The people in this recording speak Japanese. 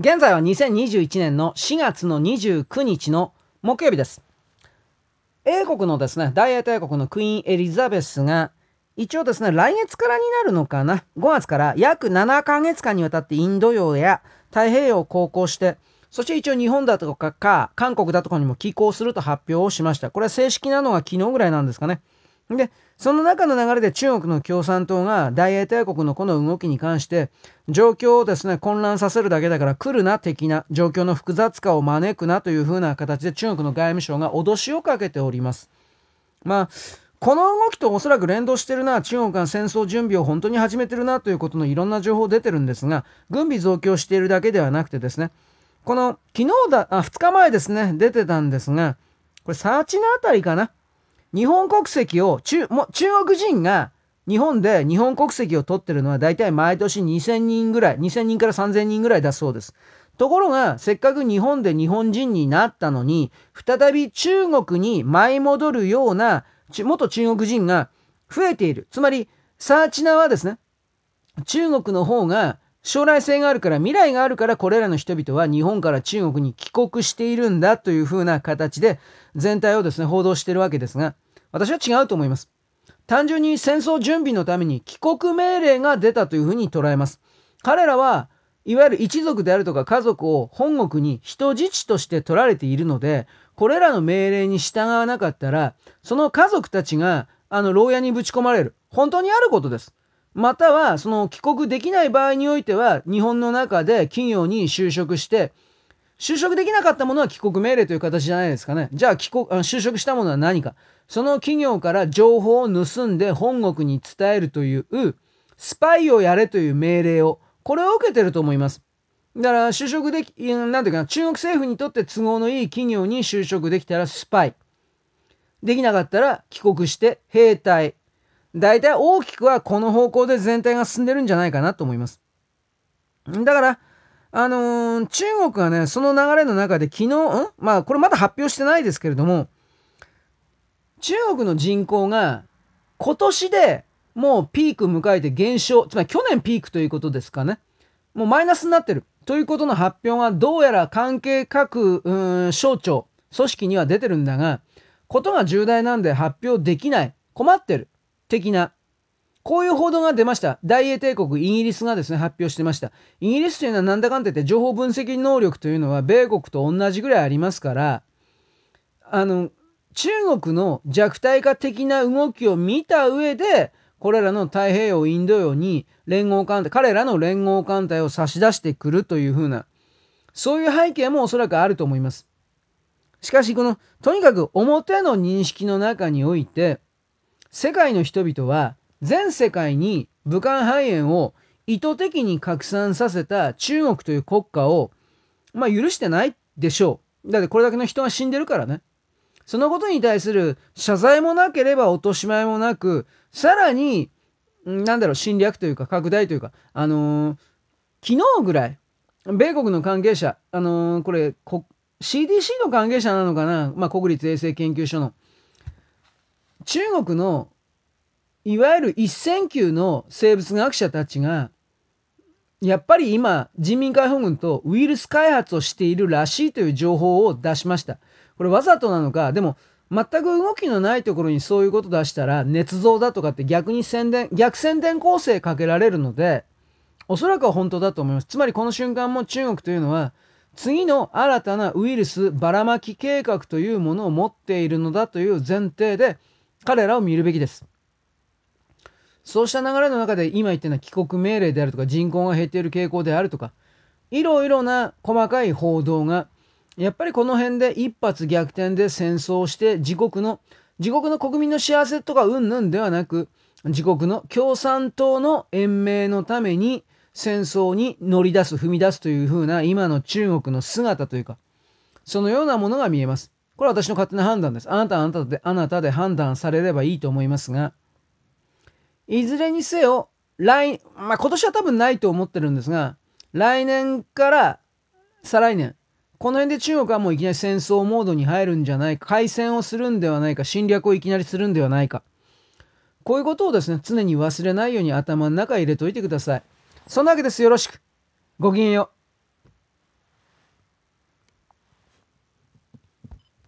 現在は2021年の4月の29日の木曜日です。英国のですね、大英帝国のクイーンエリザベスが、一応ですね、来月からになるのかな、5月から約7ヶ月間にわたってインド洋や太平洋を航行して、そして一応日本だとかか、韓国だとかにも寄港すると発表をしました。これは正式なのが昨日ぐらいなんですかね。で、その中の流れで中国の共産党が大英帝国のこの動きに関して、状況をですね、混乱させるだけだから来るな的な状況の複雑化を招くなというふうな形で中国の外務省が脅しをかけております。まあ、この動きとおそらく連動してるな、中国が戦争準備を本当に始めてるなということのいろんな情報出てるんですが、軍備増強しているだけではなくてですね、この昨日だ、あ、2日前ですね、出てたんですが、これサーチのあたりかな。日本国籍を中、も中国人が日本で日本国籍を取ってるのは大体毎年2000人ぐらい、2000人から3000人ぐらいだそうです。ところが、せっかく日本で日本人になったのに、再び中国に舞い戻るような元中国人が増えている。つまり、サーチナはですね、中国の方が将来性があるから、未来があるから、これらの人々は日本から中国に帰国しているんだというふうな形で、全体をですね、報道してるわけですが、私は違うと思います。単純に戦争準備のために帰国命令が出たというふうに捉えます。彼らは、いわゆる一族であるとか家族を本国に人質として取られているので、これらの命令に従わなかったら、その家族たちが、あの、牢屋にぶち込まれる。本当にあることです。または、その帰国できない場合においては、日本の中で企業に就職して、就職できなかったものは帰国命令という形じゃないですかね。じゃあ帰国、就職したものは何か。その企業から情報を盗んで本国に伝えるという、スパイをやれという命令を、これを受けてると思います。だから就職でき、なんていうかな、中国政府にとって都合のいい企業に就職できたらスパイ。できなかったら帰国して兵隊。大体大きくはこの方向で全体が進んでるんじゃないかなと思います。だから、あのー、中国がね、その流れの中で昨日、ん？まあこれまだ発表してないですけれども、中国の人口が今年でもうピーク迎えて減少、つまり去年ピークということですかね。もうマイナスになってる。ということの発表がどうやら関係各、省庁、組織には出てるんだが、ことが重大なんで発表できない。困ってる。的な、こういう報道が出ました。大英帝国、イギリスがですね、発表してました。イギリスというのはなんだかんだ言って情報分析能力というのは米国と同じぐらいありますから、あの、中国の弱体化的な動きを見た上で、これらの太平洋、インド洋に連合艦隊、彼らの連合艦隊を差し出してくるというふうな、そういう背景もおそらくあると思います。しかし、この、とにかく表の認識の中において、世界の人々は全世界に武漢肺炎を意図的に拡散させた中国という国家を、まあ許してないでしょう。だってこれだけの人が死んでるからね。そのことに対する謝罪もなければ落とし前もなく、さらに、なんだろう、侵略というか拡大というか、あのー、昨日ぐらい、米国の関係者、あのー、これ、CDC の関係者なのかな、まあ、国立衛生研究所の。中国のいわゆる一線級の生物学者たちがやっぱり今人民解放軍とウイルス開発をしているらしいという情報を出しました。これわざとなのか？でも全く動きのないところにそういうこと出したら捏造だとかって逆に宣伝逆宣伝構成かけられるのでおそらくは本当だと思います。つまりこの瞬間も中国というのは次の新たなウイルスばらまき計画というものを持っているのだという前提で彼らを見るべきです。そうした流れの中で今言ってるのは帰国命令であるとか人口が減っている傾向であるとか、いろいろな細かい報道が、やっぱりこの辺で一発逆転で戦争をして自国の、自国の国民の幸せとかうんぬんではなく、自国の共産党の延命のために戦争に乗り出す、踏み出すというふうな今の中国の姿というか、そのようなものが見えます。これは私の勝手な判断です。あなたあなたで、あなたで判断されればいいと思いますが、いずれにせよ、来、まあ、今年は多分ないと思ってるんですが、来年から再来年、この辺で中国はもういきなり戦争モードに入るんじゃないか、開戦をするんではないか、侵略をいきなりするんではないか。こういうことをですね、常に忘れないように頭の中入れといてください。そんなわけです。よろしく。ごきげんよう。